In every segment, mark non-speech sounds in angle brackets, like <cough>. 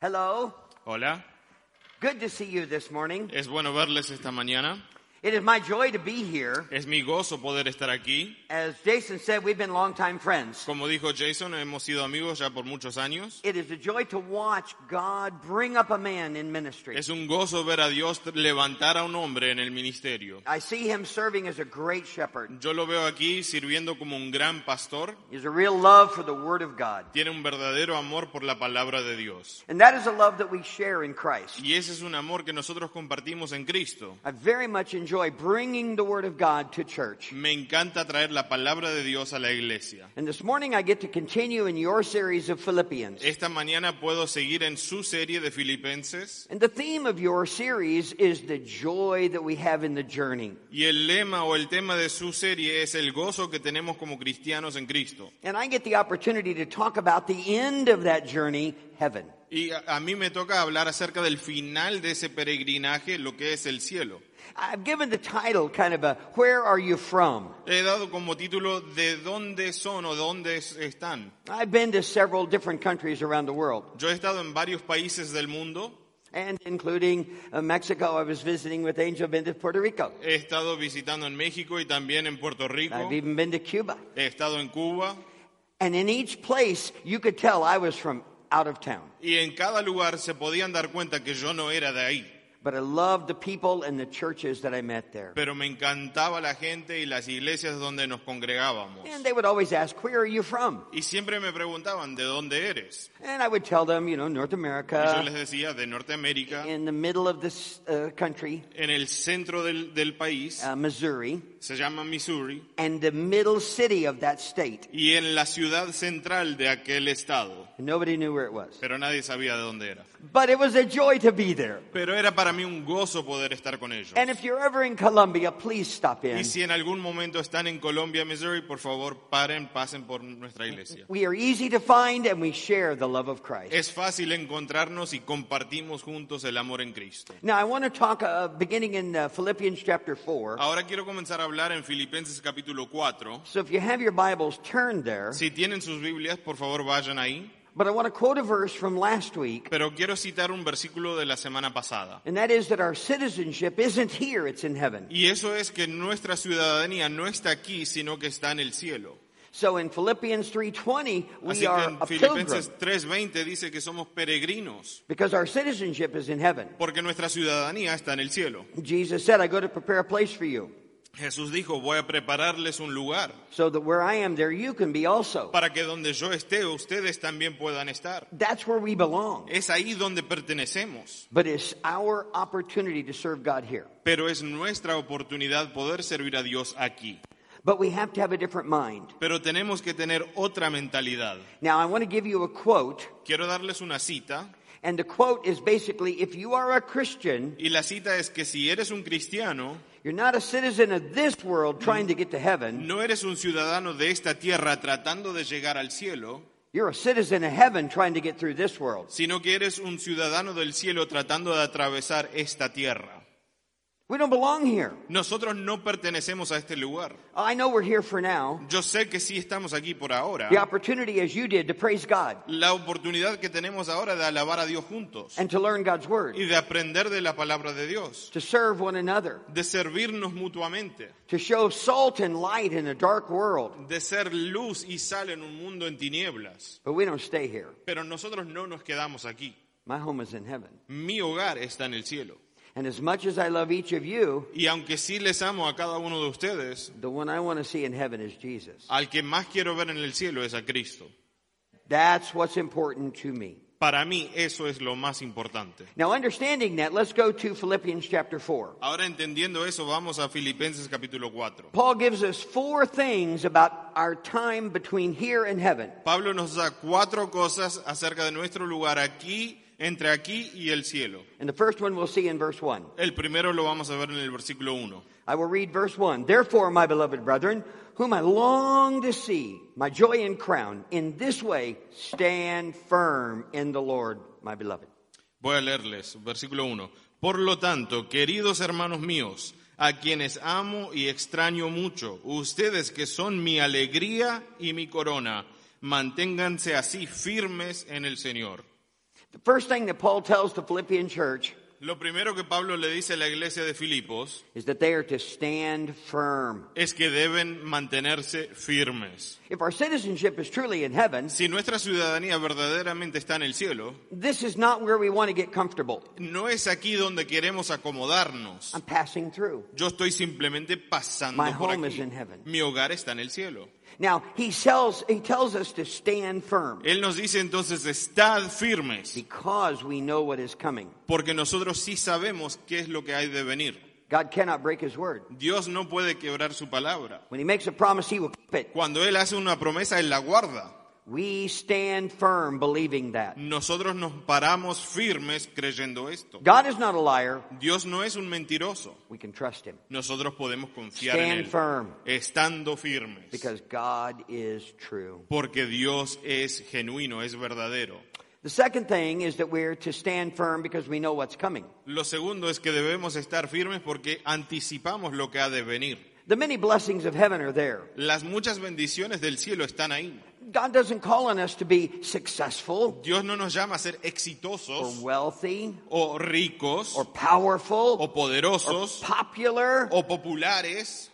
Hello. Hola, Good to see you this morning. es bueno verles esta mañana. It is my joy to be here. Es mi gozo poder estar aquí. As Jason said, we've been longtime friends. Como dijo Jason, hemos sido amigos ya por muchos años. It is a joy to watch God bring up a man in ministry. Es un gozo ver a Dios levantar a un hombre en el ministerio. I see him serving as a great shepherd. Yo lo veo aquí sirviendo como un gran pastor. He has a real love for the Word of God. Tiene un verdadero amor por la palabra de Dios. And that is a love that we share in Christ. Y ese es un amor que nosotros compartimos en Cristo. I very much enjoy bringing the Word of God to church. Me encanta traer la palabra de Dios a la iglesia. And this morning I get to continue in your series of Philippians. Esta mañana puedo seguir en su serie de Filipenses And the theme of your series is the joy that we have in the journey. y el lema o el tema de su serie es el gozo que tenemos como cristianos en Cristo. And I get the opportunity to talk about the end of that journey, heaven. Y a, a mí me toca hablar acerca del final de ese peregrinaje, lo que es el cielo. I've given the title kind of a Where Are You From? He dado como título de dónde son o dónde es- están. I've been to several different countries around the world, Yo he estado en varios países del mundo, and including uh, Mexico. I was visiting with Angel, been to Puerto Rico. he estado visitando en México y también en Puerto Rico, I've even been to Cuba. he estado en Cuba And in each place, you could tell I was from out of town. y en cada lugar se podían dar cuenta que yo no era de ahí. But I loved the people and the churches that I met there. Pero me encantaba la gente y las iglesias donde nos congregábamos. And they would always ask, Where are you from? Y siempre me preguntaban, ¿de dónde eres? And I would tell them, you know, North Y yo America, les decía, de Norteamérica, in the middle of this uh, country, en el centro del, del país, uh, Missouri, se llama Missouri, and the middle city of that state. y en la ciudad central de aquel estado. And nobody knew where it was. Pero nadie sabía de dónde era. But it was a joy to be there. Pero era para mí un gozo poder estar con ellos. And if you're ever in Columbia, please stop in. Y si en algún momento están en Colombia, Missouri, por favor, paren, pasen por nuestra iglesia. We are easy to find and we share the love of Christ. Es fácil encontrarnos y compartimos juntos el amor en Cristo. Now, I want to talk uh, beginning in uh, Philippians chapter 4. Ahora quiero comenzar a hablar en Filipenses capítulo 4. So if you have your Bibles, turn there. Si tienen sus Biblias, por favor vayan ahí. But I want to quote a verse from last week, Pero quiero citar un versículo de la semana pasada. and that is that our citizenship isn't here, it's in heaven. Y eso es que nuestra ciudadanía no está aquí, sino que está en el cielo. So in Philippians 3:20, we Así que are en Filipenses 3:20 dice que somos peregrinos, because our citizenship is in heaven. porque nuestra ciudadanía está en el cielo. Jesus said, I go to prepare a place for you, Jesús dijo, voy a prepararles un lugar so that where I am, there you can be also. para que donde yo esté, ustedes también puedan estar. That's where we belong. Es ahí donde pertenecemos, But it's our opportunity to serve God here. pero es nuestra oportunidad poder servir a Dios aquí. But we have to have a different mind. Pero tenemos que tener otra mentalidad. Now, I want to give you a quote, Quiero darles una cita, and the quote is basically if you are a Christian, y la cita es que si eres un cristiano, you're not a citizen of this world trying to get to heaven, no eres un ciudadano de esta tierra tratando de llegar al cielo, you're a citizen of heaven trying to get through this world. sino que eres un ciudadano del cielo tratando de atravesar esta tierra. We don't belong here. Nosotros no pertenecemos a este lugar. I know we're here for now. Yo sé que sí estamos aquí por ahora. The opportunity, as you did, to praise God La oportunidad que tenemos ahora de alabar a Dios juntos and to learn God's word, y de aprender de la palabra de Dios, to serve one another, de servirnos mutuamente, to show salt and light in a dark world. de ser luz y sal en un mundo en tinieblas. But we don't stay here. Pero nosotros no nos quedamos aquí. My home is in heaven. Mi hogar está en el cielo. And as much as I love each of you, Y aunque sí les amo a cada uno de ustedes, the one I want to see in heaven is Jesus. al que más quiero ver en el cielo es a Cristo. That's what's important to me. Para mí eso es lo más importante. Now, understanding that, let's go to Philippians chapter 4. Ahora entendiendo eso, vamos a Filipenses capítulo 4. Paul gives us four things about our time between here and heaven. Pablo nos da cuatro cosas acerca de nuestro lugar aquí, entre aquí y el cielo. And the first one we'll see in verse 1. El primero lo vamos a ver en el versículo 1. I will read verse 1. Therefore, my beloved brethren, whom I long to see, my joy and crown, in this way stand firm in the Lord, my beloved. Voy a leerles, versículo 1. Por lo tanto, queridos hermanos míos, a quienes amo y extraño mucho, ustedes que son mi alegría y mi corona, manténganse así firmes en el Señor. The first thing that Paul tells the Philippian church Lo primero que Pablo le dice a la iglesia de Filipos is that they are to stand firm. es que deben mantenerse firmes. If our citizenship is truly in heaven, Si nuestra ciudadanía verdaderamente está en el cielo, this is not where we want to get comfortable. no es aquí donde queremos acomodarnos. I'm passing through. Yo estoy simplemente pasando My por home aquí. is in heaven. Mi hogar está en el cielo. Now, he tells, he tells us to stand firm Él nos dice entonces, estad firmes, because we know what is coming. porque nosotros sí sabemos qué es lo que hay de venir. God cannot break his word. Dios no puede quebrar su palabra. When he makes a promise, he will keep it. Cuando Él hace una promesa, Él la guarda. We stand firm believing that. Nosotros nos paramos firmes creyendo esto. God is not a liar. Dios no es un mentiroso. We can trust him Nosotros podemos confiar en Stand Él, firm. estando firmes, because God is true. porque Dios es genuino, es verdadero. The second thing is that we're to stand firm because we know what's coming. Lo segundo es que debemos estar firmes porque anticipamos lo que ha de venir. The many blessings of heaven are there. Las muchas bendiciones del cielo están ahí. God doesn't call on us to be successful Dios no nos llama a ser or exitosos wealthy o ricos or powerful o or poderosos popular. o populares.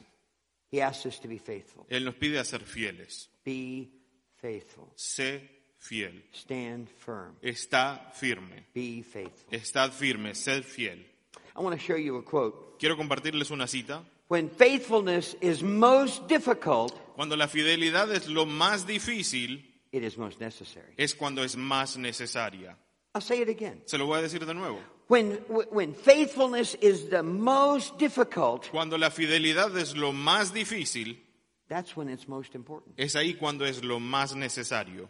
He asks us to be faithful. Él nos pide a ser fieles. Be faithful. Sé fiel. Stand firm. Está firme. Be faithful. Estad firme, sed fiel. I want to show you a quote. Quiero compartirles una cita. When faithfulness is most difficult, Cuando la fidelidad es lo más difícil, it is most necessary. es cuando es más necesaria. I'll say it again. Se lo voy a decir de nuevo. When, when faithfulness is the most difficult, Cuando la fidelidad es lo más difícil, that's when it's most important. es ahí cuando es lo más necesario.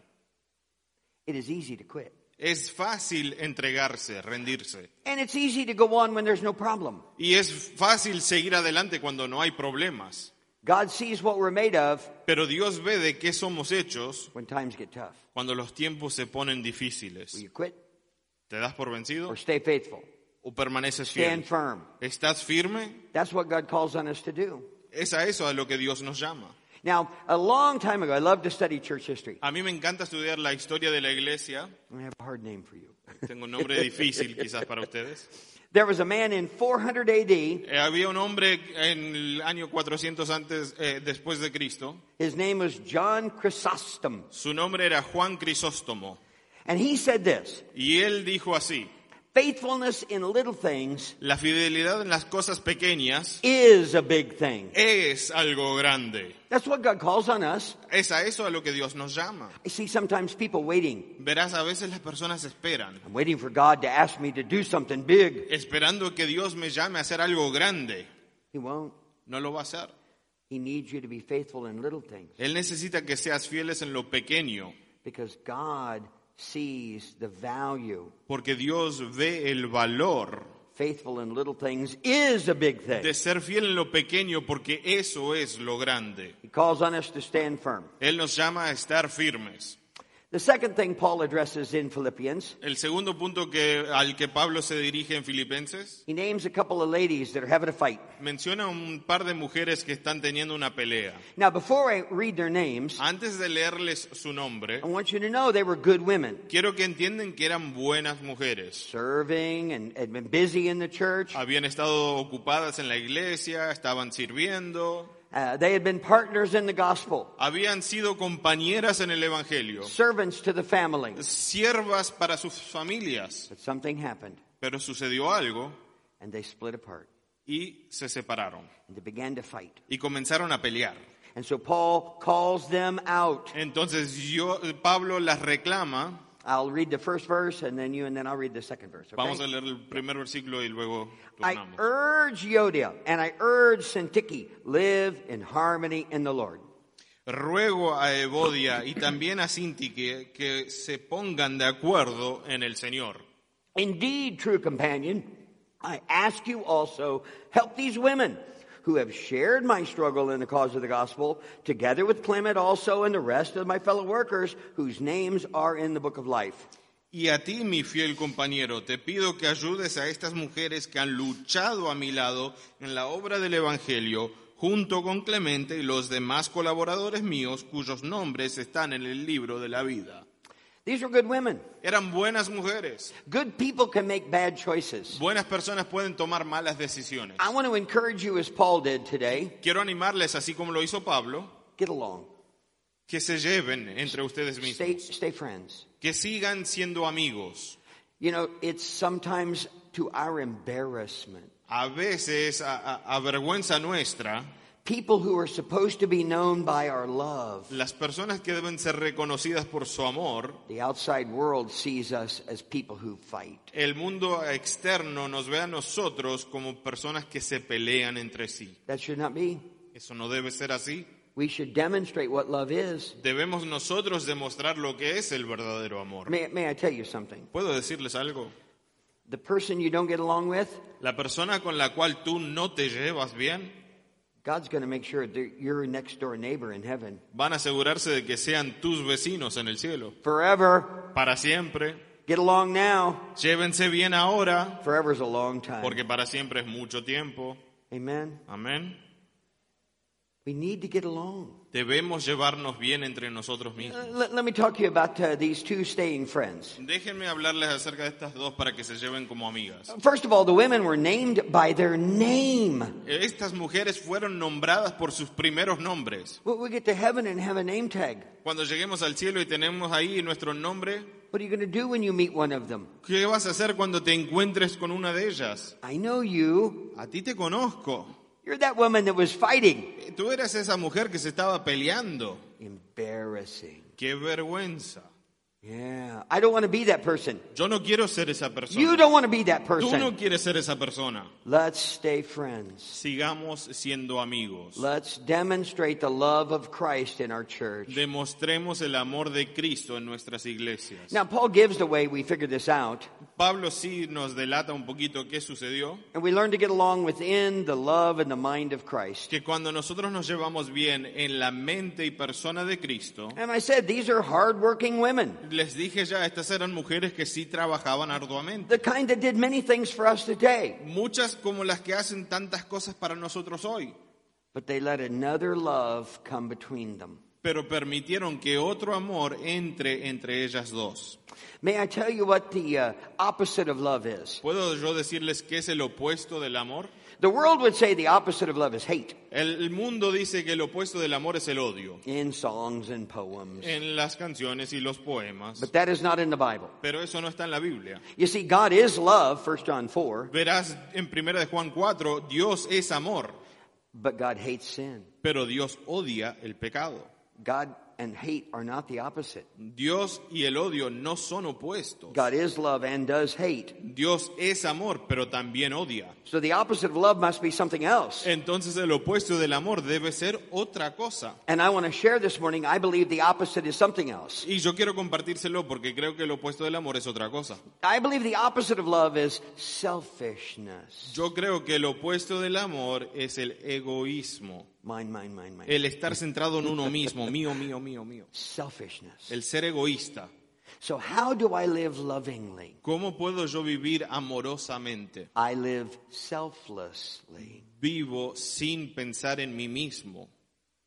It is easy to quit. Es fácil entregarse, rendirse. And it's easy to go on when there's no problem. Y es fácil seguir adelante cuando no hay problemas. God sees what we're made of Pero Dios ve de qué somos hechos when times get tough. cuando los tiempos se ponen Will difíciles. you quit ¿Te das por vencido or stay faithful? o permaneces Stand fiel? firm. ¿Estás firme? That's what God calls on us to do. Es a eso a lo que Dios nos llama. Now, a long time ago, I love to study church history. A mí me encanta estudiar la historia de la iglesia. I have a hard name for you. Tengo un nombre difícil quizás para ustedes. There was a man in 400 AD. Eh, había un hombre en el año 400 antes, eh, después de Cristo. His name was John Chrysostom. Su nombre era Juan Crisóstomo. And he said this Y él dijo así, Faithfulness in little things la fidelidad en las cosas pequeñas is a big thing. es algo grande. That's what God calls on us. Es a eso a lo que Dios nos llama. I see sometimes people waiting. Verás, a veces las personas esperan, I'm waiting for God to ask me to do something big. esperando que Dios me llame a hacer algo grande. He won't. No lo va a hacer. He needs you to be faithful in little things Él necesita que seas fieles en lo pequeño, because God sees the value. porque Dios ve el valor Faithful in little things is a big thing. de ser fiel en lo pequeño, porque eso es lo grande. He calls on us to stand firm. Él nos llama a estar firmes. The second thing Paul addresses in Philippians, El segundo punto que, al que Pablo se dirige en Filipenses he names a couple of ladies that are having a fight. menciona un par de mujeres que están teniendo una pelea. Now, before I read their names, Antes de leerles su nombre, I want you to know they were good women, quiero que entiendan que eran buenas mujeres. serving and had been busy in the church. Habían estado ocupadas en la iglesia, estaban sirviendo, Uh, they had been partners in the gospel, habían sido compañeras en el Evangelio, servants to the family. siervas para sus familias. But something happened, Pero sucedió algo and they split apart, y se separaron and they began to fight. y comenzaron a pelear. And so Paul calls them out. Entonces yo, Pablo las reclama. I'll read the first verse, and then you, and then I'll read the second verse. okay? Vamos a leer el primer versículo y luego I urge Yodia and I urge Syntyche, live in harmony in the Lord. Ruego a Evodia y también a Sinti que, que se pongan de acuerdo en el Señor. Indeed, true companion, I ask you also, help these women who have shared my struggle in the cause of the gospel, together with Clement also and the rest of my fellow workers whose names are in the book of life. Y a ti, mi fiel compañero, te pido que ayudes a estas mujeres que han luchado a mi lado en la obra del Evangelio, junto con Clemente y los demás colaboradores míos cuyos nombres están en el libro de la vida. These were good women. Eran buenas mujeres. Good people can make bad choices. Buenas personas pueden tomar malas decisiones. I want to encourage you as Paul did today. Quiero animarles, así como lo hizo Pablo, Get along. que se lleven entre ustedes Stay, mismos, stay friends. que sigan siendo amigos. You know, it's sometimes to our embarrassment. A veces, a, a- a vergüenza nuestra, People who are supposed to be known by our love. las personas que deben ser reconocidas por su amor, The outside world sees us as people who fight. el mundo externo nos ve a nosotros como personas que se pelean entre sí. That should not be. Eso no debe ser así. We should demonstrate what love is. Debemos nosotros demostrar lo que es el verdadero amor. May, may I tell you something? ¿Puedo decirles algo? The person you don't get along with, La persona con la cual tú no te llevas bien, God's going to make sure that you're a next door neighbor in heaven van a asegurarse de que sean tus vecinos en el cielo. forever. Para siempre. Get along now. Llévense bien ahora, Forever is a long time. porque para siempre es mucho tiempo. Amen. Amén. We need to get along. Debemos llevarnos bien entre nosotros mismos. let, let me talk to you about uh, these two staying friends. Déjenme hablarles acerca de estas dos para que se lleven como amigas. First of all, the women were named by their name. Estas mujeres fueron nombradas por sus primeros nombres. Well, we get to heaven and have a name tag. Cuando lleguemos al cielo y tenemos ahí nuestro nombre, What are you going to do when you meet one of them? ¿qué vas a hacer cuando te encuentres con una de ellas? I know you. A ti te conozco. You're that woman that was fighting. Tú eres esa mujer que se estaba peleando. Embarrassing. Qué vergüenza. Yeah. I don't want to be that person. Yo no quiero ser esa persona. You don't want to be that person. Tú no quieres ser esa persona. Let's stay friends. Sigamos siendo amigos. Let's demonstrate the love of Christ in our church. Demostremos el amor de Cristo en nuestras iglesias. Now, Paul gives the way we figure this out, Pablo sí nos delata un poquito qué sucedió. and we learn to get along within the love and the mind of Christ. Que cuando nosotros nos llevamos bien en la mente y persona de Cristo, And I said, these are hardworking women, les dije ya, estas eran mujeres que sí trabajaban arduamente. the kind that did many things for us today, Muchas como las que hacen tantas cosas para nosotros hoy, but they let another love come between them. Pero permitieron que otro amor entre entre ellas dos. May I tell you what the uh, opposite of love is? ¿Puedo yo decirles qué es el opuesto del amor? The world would say the opposite of love is hate El, mundo dice que el opuesto del amor es el odio, in songs and poems, en las canciones y los poemas, but that is not in the Bible. pero eso no está en la Biblia. You see, God is love, 1 John 4, Verás en 1 de Juan 4, Dios es amor, but God hates sin. pero Dios odia el pecado. God and hate are not the opposite. Dios y el odio no son opuestos. God is love and does hate. Dios es amor, pero también odia. So the opposite of love must be something else. Entonces el opuesto del amor debe ser otra cosa. And I want to share this morning, I believe the opposite is something else. Y yo quiero compartírselo porque creo que el opuesto del amor es otra cosa. I believe the opposite of love is selfishness. Yo creo que el opuesto del amor es el egoísmo. Mine, mine, mine, mine. El estar centrado en uno mismo, mío, mío, mío, mío. Selfishness. El ser egoísta. So how do I live lovingly? ¿Cómo puedo yo vivir amorosamente? I live selflessly. Vivo sin pensar en mí mismo.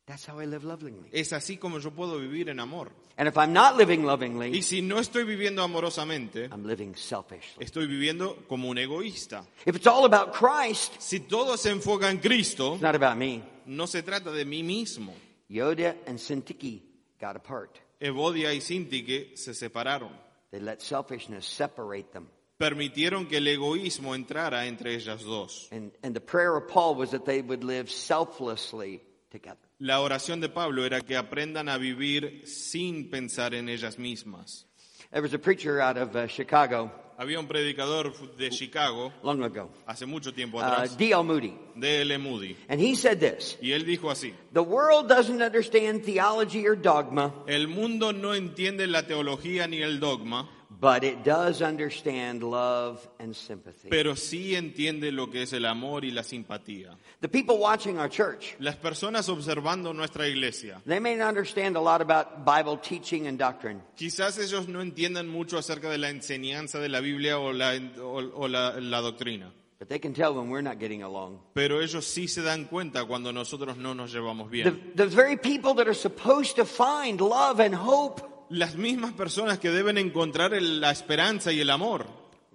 That's how I live lovingly. Es así como yo puedo vivir en amor. And if I'm not living Y lovingly, si no estoy viviendo amorosamente, I'm living selfishly. estoy viviendo como un egoísta. If it's all about Christ, Si todo se enfoca en Cristo, it's not about me. No se trata de mí mismo. Yoda and Sintiki got apart. Evodia y Sintique se separaron. They let selfishness separate them. Permitieron que el egoísmo entrara entre ellas dos. And, and the prayer of Paul was that they would live selflessly together. La oración de Pablo era que aprendan a vivir sin pensar en ellas mismas. There was a preacher out of uh, Chicago Había un predicador de Chicago long ago, hace mucho tiempo uh, atrás, D.L. Moody, D.L. Moody, and he said this. Y él dijo así, The world doesn't understand theology or dogma, el mundo no entiende la teología ni el dogma, but it does understand love and sympathy. pero sí entiende lo que es el amor y la simpatía. The people watching our church, Las personas observando nuestra iglesia, they may not understand a lot about Bible teaching and doctrine, quizás ellos no entiendan mucho acerca de la enseñanza de la Biblia o la, o- o la- la doctrina, but they can tell when we're not getting along. pero ellos sí se dan cuenta cuando nosotros no nos llevamos The, bien. the very people that are supposed to find love and hope Las mismas personas que deben encontrar el- la esperanza y el amor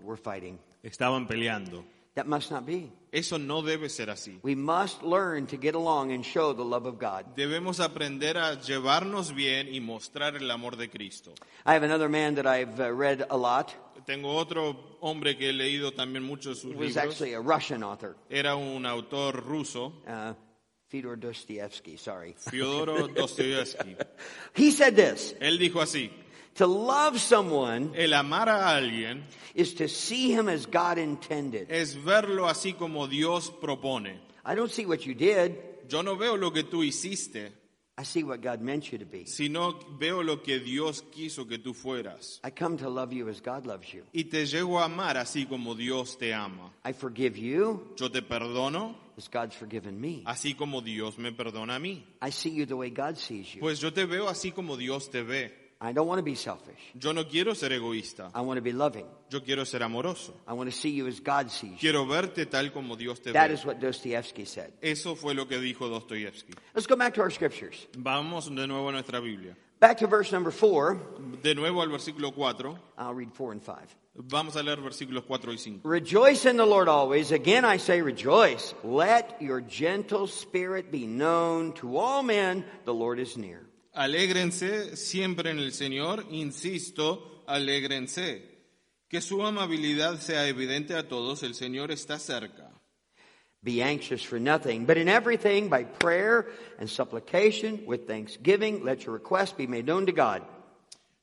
were fighting. estaban peleando. That must not be. Eso no debe ser así. We must learn to get along and show the love of God. Debemos aprender a llevarnos bien y mostrar el amor de Cristo. I have another man that I've uh, read a lot. Tengo otro hombre que he leído también muchos sus He was libros. actually a Russian author, Era un autor ruso, uh, Fyodor Dostoevsky, sorry. Fyodor Dostoevsky. <laughs> He said this Él dijo así, To love someone el amar a alguien is to see him as God intended. es verlo así como Dios propone. I don't see what you did, Yo no veo lo que tú hiciste, I see what God meant you to be. sino veo lo que Dios quiso que tú fueras. I come to love you as God loves you. Y te llego a amar así como Dios te ama. I forgive you Yo te perdono as God's forgiven me. así como Dios me perdona a mí. I see you the way God sees you. Pues yo te veo así como Dios te ve. I don't want to be selfish. Yo no quiero ser egoísta, I want to be loving. yo quiero ser amoroso. I want to see you as God sees you. Quiero verte tal como Dios te That ve. is what Dostoevsky said. Eso fue lo que dijo Dostoyevsky. Let's go back to our scriptures. Vamos de nuevo a nuestra Biblia. Back to verse number four. De nuevo al versículo 4. I'll read four and five. Vamos a leer versículos 4 y 5. Rejoice in the Lord always. Again, I say rejoice. Let your gentle spirit be known to all men. The Lord is near. Alégrense siempre en el Señor, insisto, alégrense. Que su amabilidad sea evidente a todos, el Señor está cerca. Be anxious for nothing, but in everything by prayer and supplication with thanksgiving, let your requests be made known to God.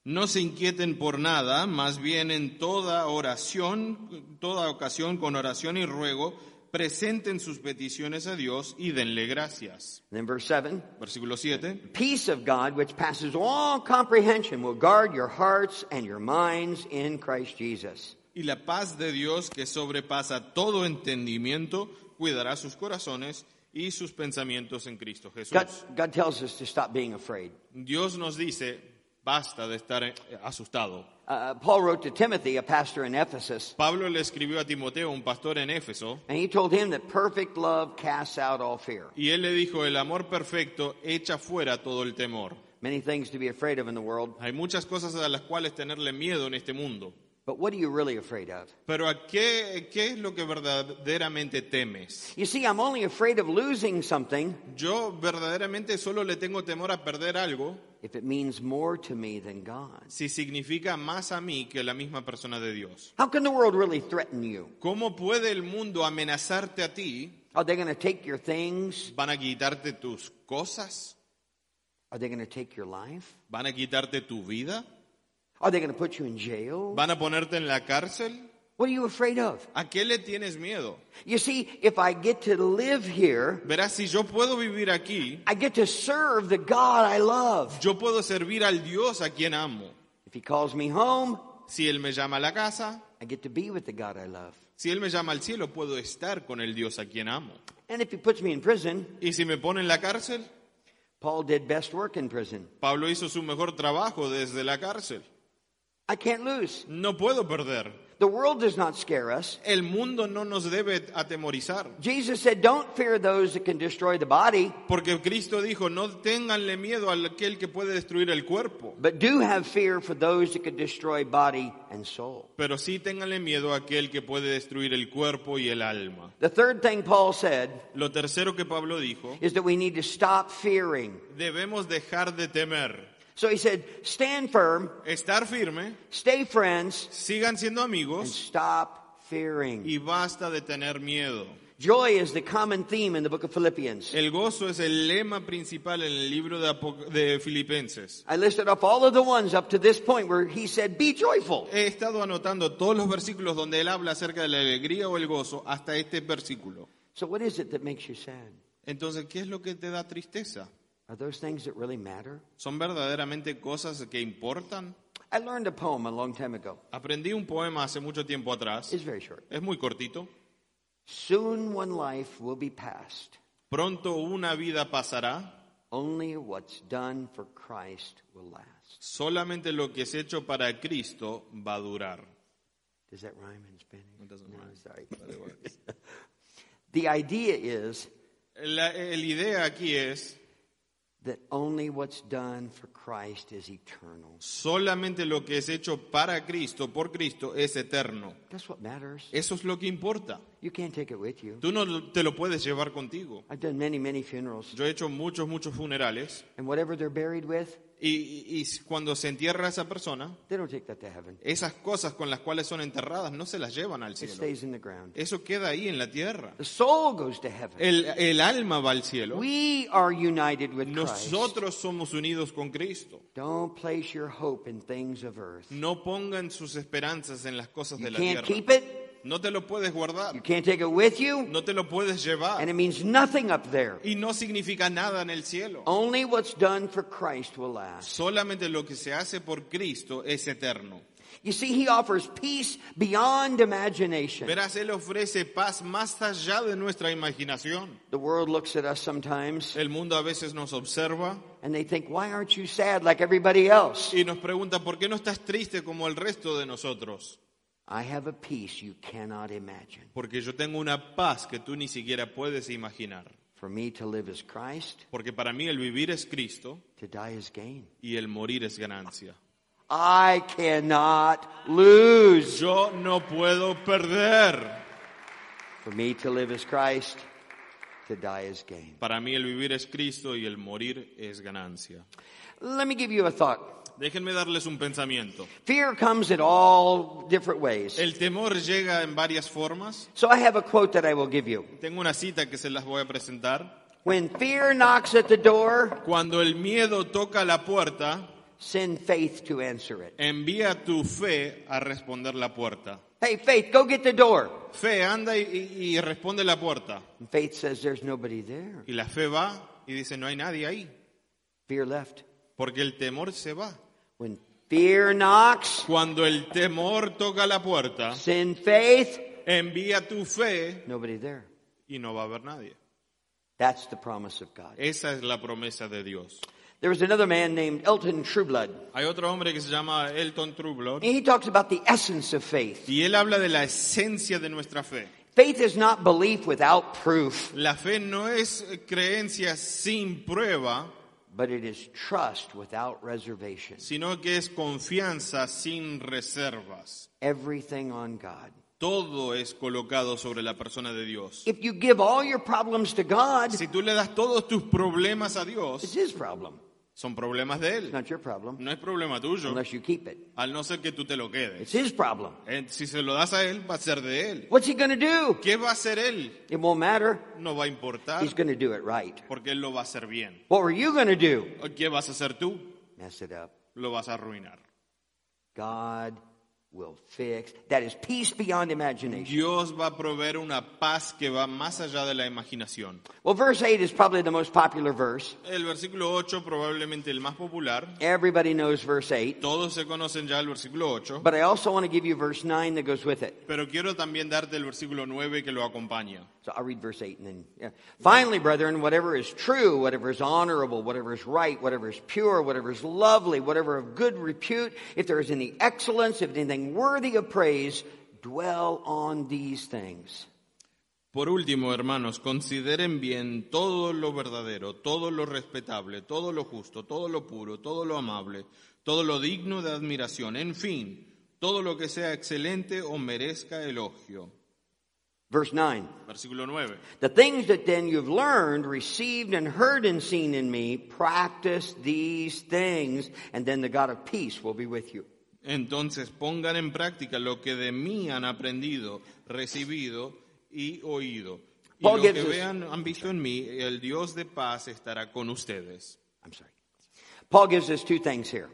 No se inquieten por nada, más bien en toda oración, toda ocasión con oración y ruego, presenten sus peticiones a Dios y denle gracias. Then verse seven. Versículo 7. Peace of God, which passes all comprehension, will guard your hearts and your minds in Christ Jesus. Y la paz de Dios que sobrepasa todo entendimiento, cuidará sus corazones y sus pensamientos en Cristo Jesús. God, God tells us to stop being afraid. Dios nos dice, basta de estar asustado. Uh, Paul wrote to Timothy, a pastor in Ephesus, Pablo le escribió a Timoteo, un pastor en Éfeso, and he told him that perfect love casts out all fear. y él le dijo, el amor perfecto echa fuera todo el temor. Many things to be afraid of in the world, Hay muchas cosas a las cuales tenerle miedo en este mundo. But what are you really afraid of? Pero ¿a qué, qué es lo que verdaderamente temes? You see, I'm only afraid of losing something Yo verdaderamente solo le tengo temor a perder algo if it means more to me than God. si significa más a mí que la misma persona de Dios. How can the world really threaten you? ¿Cómo puede el mundo amenazarte a ti? Are they going to take your things? ¿Van a quitarte tus cosas? Are they going to take your life? ¿Van a quitarte tu vida? Are they going to put you in jail? ¿Van a ponerte en la cárcel? What are you afraid of? ¿A qué le tienes miedo? You see, if I get to live here, Verás, si yo puedo vivir aquí, I get to serve the God I love. yo puedo servir al Dios a quien amo. If He calls me home, Si Él me llama a la casa, I get to be with the God I love. si Él me llama al cielo, puedo estar con el Dios a quien amo. And if He puts me in prison, Y si me pone en la cárcel, Paul did best work in prison. Pablo hizo su mejor trabajo desde la cárcel. I can't lose. No puedo perder. The world does not scare us. El mundo no nos debe atemorizar. Jesus said, Don't fear those that can destroy the body, Porque Cristo dijo, no tenganle miedo a aquel que puede destruir el cuerpo, but do have fear for those that can destroy body and soul. pero sí tenganle miedo a aquel que puede destruir el cuerpo y el alma. The third thing Paul said Lo tercero que Pablo dijo, is that we need to stop fearing. debemos dejar de temer, So he said, Stand firm, estar firme, stay friends, sigan siendo and amigos stop fearing. y basta de tener miedo. Joy is the common theme in the book of Philippians. El gozo es el lema principal en el libro de, de Filipenses. I listed off all of the ones up to this point where he said, Be joyful. He estado anotando todos los versículos donde él habla acerca de la alegría o el gozo hasta este versículo. So, what is it that makes you sad? Entonces, ¿qué es lo que te da tristeza? Are those things that really matter? ¿Son verdaderamente cosas que importan? I learned a poem a long time ago. Aprendí un poema hace mucho tiempo atrás. It's very short. Es muy cortito. Soon one life will be past. Pronto una vida pasará. Only what's done for Christ will last. Solamente lo que es hecho para Cristo va a durar. Does that rhyme in Spanish? It doesn't no, rhyme. sorry. <laughs> the idea is La, la idea aquí es, Solamente lo que es hecho para Cristo, por Cristo, es eterno. That's what matters. Eso es lo que importa. You can't take it with you. Tú no te lo puedes llevar contigo. I've done many, many funerals, Yo he hecho muchos, muchos funerales y, y- cuando se entierra a esa persona, esas cosas con las cuales son enterradas no se las llevan al cielo. Eso queda ahí en la tierra. The soul goes to heaven. El, el alma va al cielo. We are united with Christ. Nosotros somos unidos con Cristo. No pongan sus esperanzas en las cosas de la tierra. No te lo puedes You guardar. can't take it with you. No te lo puedes llevar. And it means nothing up there. Y no significa nada en el cielo. Only what's done for Christ will last. Solamente lo que se hace por Cristo es eterno. You see, he offers peace beyond imagination. Verás, Él ofrece paz más allá de nuestra imaginación. The world looks at us sometimes El mundo a veces nos observa and they think, why aren't you sad like everybody else? y nos pregunta, ¿por qué no estás triste como el resto de nosotros? I have a peace you cannot imagine. Porque yo tengo una paz que tú ni siquiera puedes imaginar. For me to live as Christ, Porque para mí el vivir es Cristo to die is gain. y el morir es ganancia. I cannot lose. Yo no puedo perder. For me to live as Christ, to die is gain. Para mí el vivir es Cristo y el morir es ganancia. Let me give you a thought. Déjenme darles un pensamiento. Fear comes in all different ways. El temor llega en varias formas. So I have a quote that I will give you. Tengo una cita que se las voy a presentar. When fear knocks at the door, Cuando el miedo toca la puerta, send faith to answer it. envía tu fe a responder la puerta. Hey, faith, go get the door. Fe, anda y, y- responde la puerta. And faith says there's nobody there. Y la fe va y dice, no hay nadie ahí. Fear left. Porque el temor se va. When fear knocks, Cuando el temor toca la puerta, send faith, envía tu fe nobody there. y no va a haber nadie. That's the promise of God. Esa es la promesa de Dios. There was another man named Elton Trueblood. Hay otro hombre que se llama Elton Trublot He talks about the essence of faith. y él habla de la esencia de nuestra fe. Faith is not belief without proof, La fe no es creencia sin prueba, but it is trust without reservation. sino que es confianza sin reservas. Everything on God. Todo es colocado sobre la persona de Dios. If you give all your problems to God, Si tú le das todos tus problemas a it's Dios, His problem. Son problemas de It's Él. not your problem No es problema tuyo, unless you keep it. al no ser que tú te lo quedes. It's His problem. Eh, Si se lo das a Él, va a ser de Él. What's He to do? ¿Qué va a hacer Él? It won't matter. No va a importar, He's to do it right. porque Él lo va a hacer bien. What were you to do? ¿Qué vas a hacer tú? Mess it up. Lo vas a arruinar. God will fix. That is peace beyond imagination. Dios va a proveer una paz que va más allá de la imaginación. Well, verse 8 is probably the most popular verse. El versículo 8, probablemente el más popular. Everybody knows verse 8. Todos se conocen ya el versículo 8, But I also want to give you verse 9 that goes with it. pero quiero también darte el versículo 9 que lo acompaña. So I'll read verse 8 and then. Yeah. Finally, brethren, whatever is true, whatever is honorable, whatever is right, whatever is pure, whatever is lovely, whatever of good repute, if there is any excellence, if anything worthy of praise, dwell on these things. Por último, hermanos, consideren bien todo lo verdadero, todo lo respetable, todo lo justo, todo lo puro, todo lo amable, todo lo digno de admiración, en fin, todo lo que sea excelente o merezca elogio. Verse 9. Versículo 9. The things that then you've learned, received, and heard and seen in me, practice these things, and then the God of peace will be with you. Entonces pongan en práctica lo que de mí han aprendido, recibido y oído. Y Paul lo que vean, han visto en mí, el Dios de paz estará con ustedes. I'm sorry. Paul gives us two things here.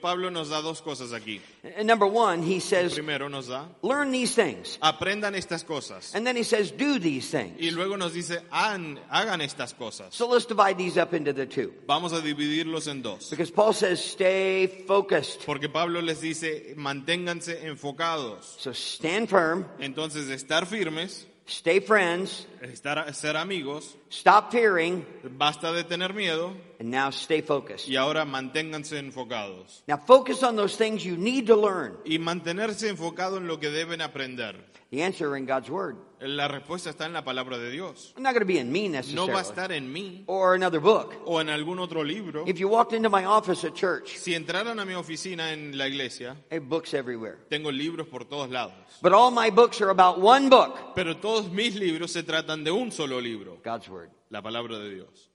Pablo nos da dos cosas aquí. And number one, he says, Primero nos da, learn these things. aprendan estas cosas. And then he says, do these things. Y luego nos dice, hagan estas cosas. So let's divide these up into the two. Vamos a dividirlos en dos. Because Paul says, stay focused. Porque Pablo les dice, manténganse enfocados. So stand firm, Entonces, estar firmes, stay friends, estar, ser amigos, Stop fearing Basta de tener miedo and now stay focused. y ahora manténganse enfocados. Now focus on those things you need to learn. Y mantenerse enfocado en lo que deben aprender. The answer in God's Word. La respuesta está en la palabra de Dios. It's not going to be in me No necessarily va a estar en mí or another book. o en algún otro libro. If you walked into my office at church, Si entraran a mi oficina en la iglesia, I have books everywhere. tengo libros por todos lados. But all my books are about one book, Pero todos mis libros se tratan de un solo libro, God's Word. La palabra de Dios.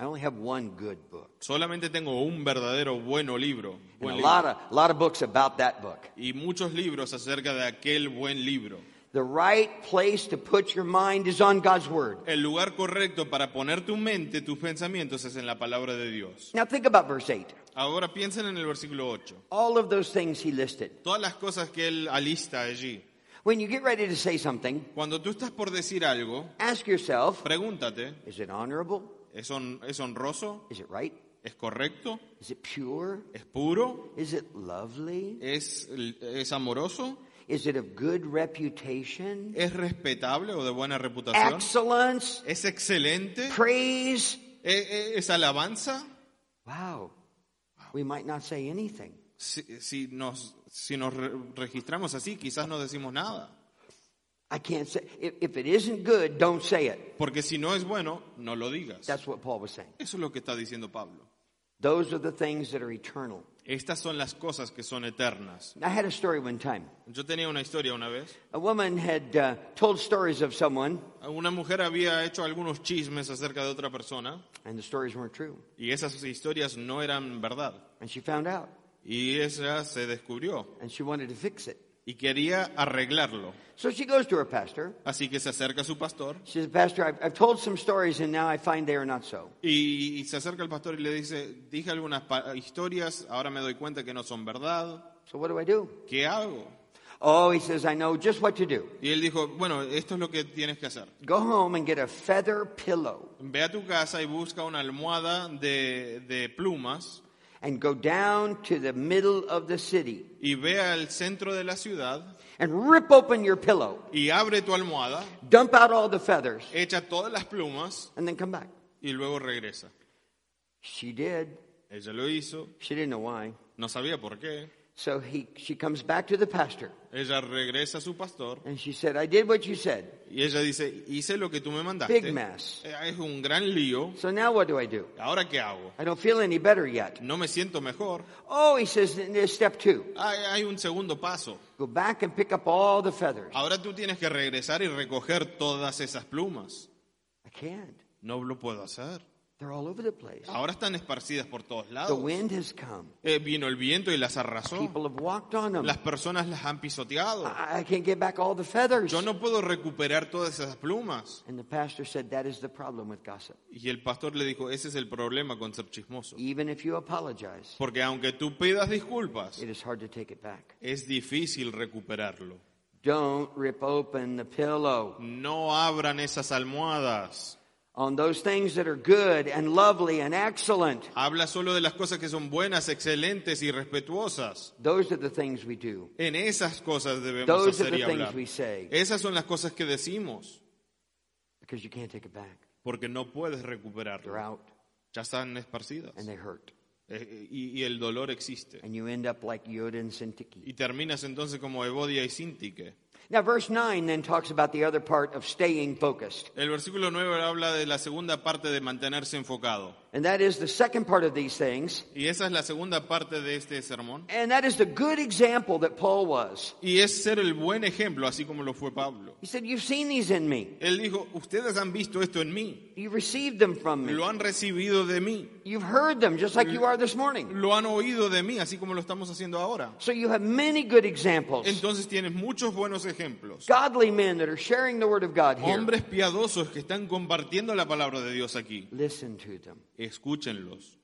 I only have one good book. Solamente tengo un verdadero bueno libro, And buen a libro. lot of, lot of books about that book. y muchos libros acerca de aquel buen libro. The right place to put your mind is on God's Word. El lugar correcto para poner tu mente, tus pensamientos es en la palabra de Dios. Now think about verse 8. Ahora piensen en el versículo 8. All of those things he listed. Todas las cosas que él alista allí. When you get ready to say something, Cuando tú estás por decir algo, ask yourself, pregúntate, is it honorable? ¿es, hon- es honroso? Is it right? ¿Es correcto? Is it pure? ¿Es puro? Is it lovely? ¿Es, es amoroso? Is it of good reputation? ¿Es respetable o de buena reputación? Excellence? ¿Es excelente? Praise? ¿E- e- ¿Es alabanza? Wow. We might not say anything. Si, si nos, si nos re- registramos así, quizás no decimos nada. I can't say. If, if it isn't good, don't say it. Porque si no es bueno, no lo digas. That's what Paul was saying. Eso es lo que está diciendo Pablo. Those are the things that are eternal. Estas son las cosas que son eternas. I had a story one time. Yo tenía una historia una vez. A woman had uh, told stories of someone, Una mujer había hecho algunos chismes acerca de otra persona and the stories weren't true. y esas historias no eran verdad. And she found out, Y ella se descubrió and she wanted to fix it. y quería arreglarlo. So she goes to her pastor. Así que se acerca a su pastor She says, Pastor, I've, I've told some stories, and now I find they are not so. y, y se acerca al pastor y le dice, dije algunas pa- historias, ahora me doy cuenta que no son verdad. So what do I do? ¿Qué hago? Oh, he says, I know just what to do. Y él dijo, bueno, esto es lo que tienes que hacer. Go home and get a feather pillow Ve a tu casa y busca una almohada de, de plumas and go down to the middle of the city y ve al centro de la ciudad and rip open your pillow, y abre tu almohada, dump out all the feathers, echa todas las plumas and then come back. y luego regresa. She did. Ella lo hizo, She didn't know why. no sabía por qué. So he, she comes back to the pastor Ella regresa a su pastor and she said, I did what you said. y ella dice, hice lo que tú me mandaste. Big mess. Eh, Es un gran lío. So now what do I do? ¿Ahora qué hago? I don't feel any better yet. No me siento mejor. Oh, he says, there's step two. Hay, hay un segundo paso. Go back and pick up all the feathers. Ahora tú tienes que regresar y recoger todas esas plumas. I can't. No lo puedo hacer. They're all over the place. Ahora están esparcidas por todos The lados. wind has come. Eh, vino el viento y las arrasó. People have walked on them. Las personas las han pisoteado. I I can't get back all the feathers. Yo no puedo recuperar todas esas plumas. And the pastor said, That is the problem with gossip. Y el pastor le dijo, ese es el problema con ser chismoso. Even if you apologize, Porque aunque tú pidas disculpas, it is hard to take it back. es difícil recuperarlo. Don't rip open the pillow. No abran esas almohadas. On those things that are good and lovely and excellent, Habla solo de las cosas que son buenas, excelentes y respetuosas. those are the things we do. En esas cosas debemos Those are y the things hablar. we say Esas son las cosas que decimos, because you can't take it back. porque no puedes They're recuperarlo. out Ya están esparcidas. and they hurt. Eh, Y, y el dolor existe. And you end up like Yoda and. Y terminas entonces como Evodia y Sintique. Now, verse 9 then talks about the other part of staying focused. El versículo 9 habla de la segunda parte de mantenerse enfocado. And that is the second part of these things. Y esa es la segunda parte de este sermón. And that is the good example that Paul was. Y es ser el buen ejemplo, así como lo fue Pablo. He said, You've seen these in me. Él dijo, ustedes han visto esto en mí, You've received them from me. lo han recibido de mí, You've heard them just like you are this morning. lo han oído de mí, así como lo estamos haciendo ahora. So you have many good examples. Entonces tienes muchos buenos ejemplos. Godly men that are sharing the word of God here. Hombres piadosos que están compartiendo la palabra de Dios aquí. Listen to them. Escúchenlos.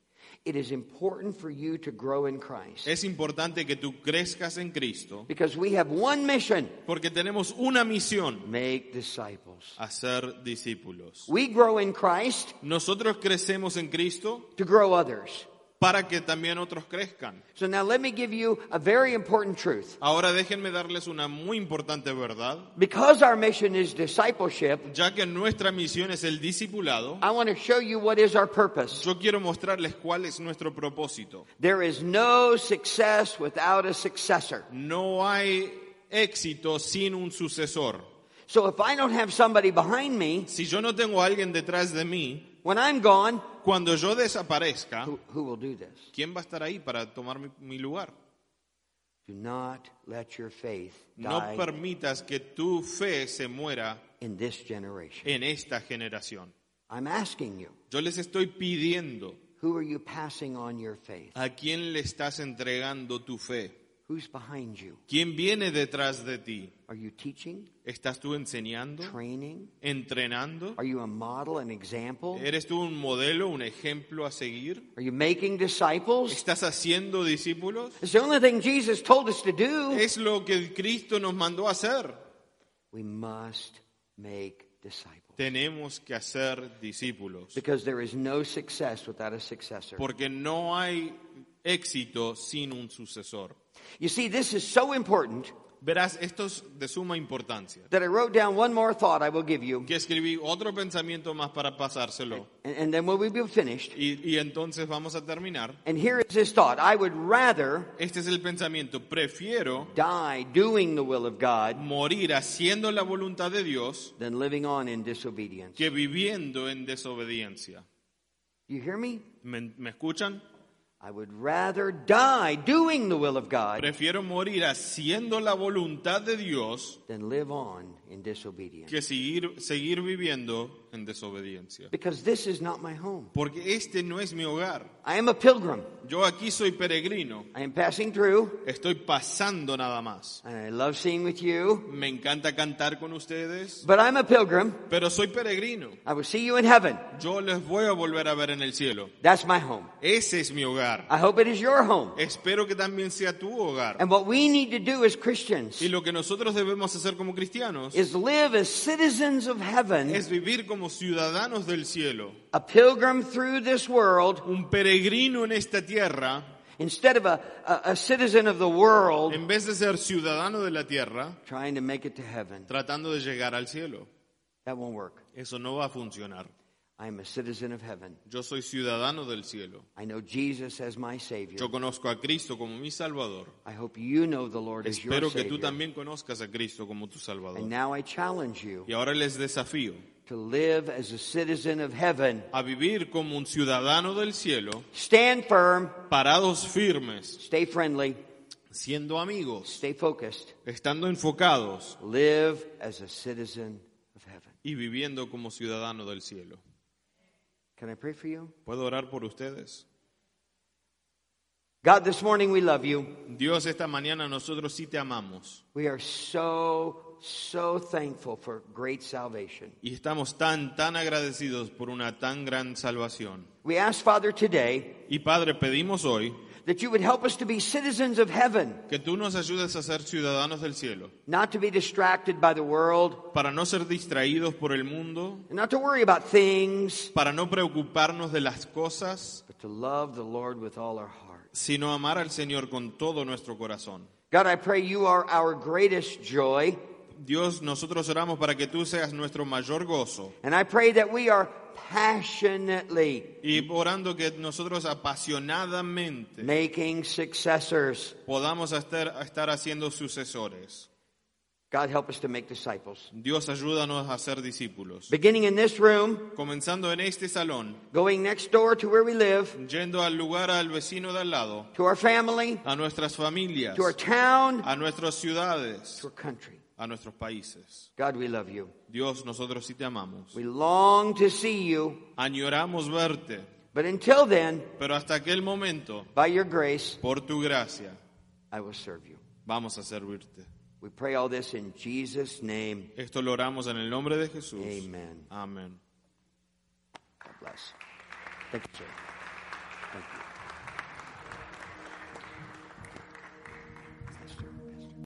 It is important for you to grow in Christ Es importante que tú crezcas en Cristo because we have one mission porque tenemos una misión, make disciples. hacer discípulos. We grow in Christ Nosotros crecemos en Cristo to grow others. Para que también otros crezcan. So now let me give you a very important truth. Ahora déjenme darles una muy importante verdad. Because our mission is discipleship, Ya que nuestra misión es el discipulado, I want to show you what is our purpose. yo quiero mostrarles cuál es nuestro propósito. There is no success without a successor. No hay éxito sin un sucesor. So if I don't have somebody behind me, Si yo no tengo a alguien detrás de mí, when I'm gone, cuando yo desaparezca, who, who will do this? ¿quién va a estar ahí para tomar mi, mi lugar? Do not let your faith No die permitas que tu fe se muera in this generation. en esta generación. I'm asking you, Yo les estoy pidiendo, who are you passing on your faith? ¿a quién le estás entregando tu fe? Who's behind you? ¿Quién viene detrás de ti? Are you teaching, ¿Estás tú enseñando? training? ¿Entrenando? Are you a model, an example? ¿Eres tú un modelo, un ejemplo a seguir? Are you making disciples? ¿Estás haciendo discípulos? It's the only thing Jesus told us to do. Es lo que Cristo nos mandó a hacer. We must make disciples. Tenemos que hacer discípulos. Because there is no success without a successor. Porque no hay éxito sin un sucesor. You see, this is so important Verás, esto es de suma importancia. that I wrote down one more thought I will give you, Que escribí otro pensamiento más para pasárselo. and, and then when we be finished. Y, y entonces vamos a terminar. And here is this thought I would rather Este es el pensamiento. Prefiero die doing the will of God morir haciendo la voluntad de Dios than living on in disobedience. que viviendo en desobediencia. You hear me? ¿Me, me escuchan? I would rather die doing the will of God Prefiero morir haciendo la voluntad de Dios than live on in disobedience. que seguir, seguir viviendo en desobediencia. Because this is not my home. Porque este no es mi hogar. I am a pilgrim. Yo aquí soy peregrino. I am passing through, Estoy pasando nada más. and I love seeing with you. Me encanta cantar con ustedes, But I'm a pilgrim. pero soy peregrino. I will see you in heaven. Yo les voy a volver a ver en el cielo. That's my home. Ese es mi hogar. I hope it is your home. Espero que también sea tu hogar. And what we need to do as Christians Y lo que nosotros debemos hacer como cristianos is live as citizens of heaven, es vivir como ciudadanos del cielo. a pilgrim through this world, Un peregrino en esta tierra, instead of a, a, a citizen of the world en vez de ser ciudadano de la tierra, trying to make it to heaven. tratando de llegar al cielo. That won't work. Eso no va a funcionar. I am a citizen of heaven. Yo soy ciudadano del cielo. I know Jesus as my Savior. Yo conozco a Cristo como mi Salvador. I hope you know the Lord as your Espero que tú Savior. también conozcas a Cristo como tu And Salvador. now I challenge you Y ahora les desafío to live as a citizen of heaven. a vivir como un ciudadano del cielo, Stand firm, parados firmes, stay friendly, siendo amigos, stay focused, estando enfocados live as a citizen of heaven. y viviendo como ciudadano del cielo. Can I pray for you? ¿Puedo orar por ustedes? God, this morning we love you. Dios, esta mañana nosotros sí te amamos We are so, so thankful for great salvation. y estamos tan, tan agradecidos por una tan gran salvación. We ask, Father, today Y Padre, pedimos hoy that you would help us to be citizens of heaven, que tú nos ayudes a ser ciudadanos del cielo, not to be distracted by the world, para no ser distraídos por el mundo, and not to worry about things, para no preocuparnos de las cosas, but to love the Lord with all our heart. sino amar al Señor con todo nuestro corazón. God, I pray you are our greatest joy, Dios, nosotros oramos para que tú seas nuestro mayor gozo and I pray that we are passionately y orando que nosotros apasionadamente making successors. podamos estar, estar haciendo sucesores. God, help us to make disciples. Dios, ayúdanos a ser discípulos. Beginning in this room, Comenzando en este salón, going next door to where we live, yendo al lugar al vecino de al lado, to our family, a nuestras familias, to our town, a nuestras ciudades, to our country. A nuestros países. God, we love you. Dios, nosotros sí te amamos. We long to see you, Añoramos verte, but until then, pero hasta aquel momento, by your grace, por tu gracia, I will serve you. vamos a servirte. We pray all this in Jesus' name. Esto lo oramos en el nombre de Jesús. Amen. Amén. God bless. Thank you, sir.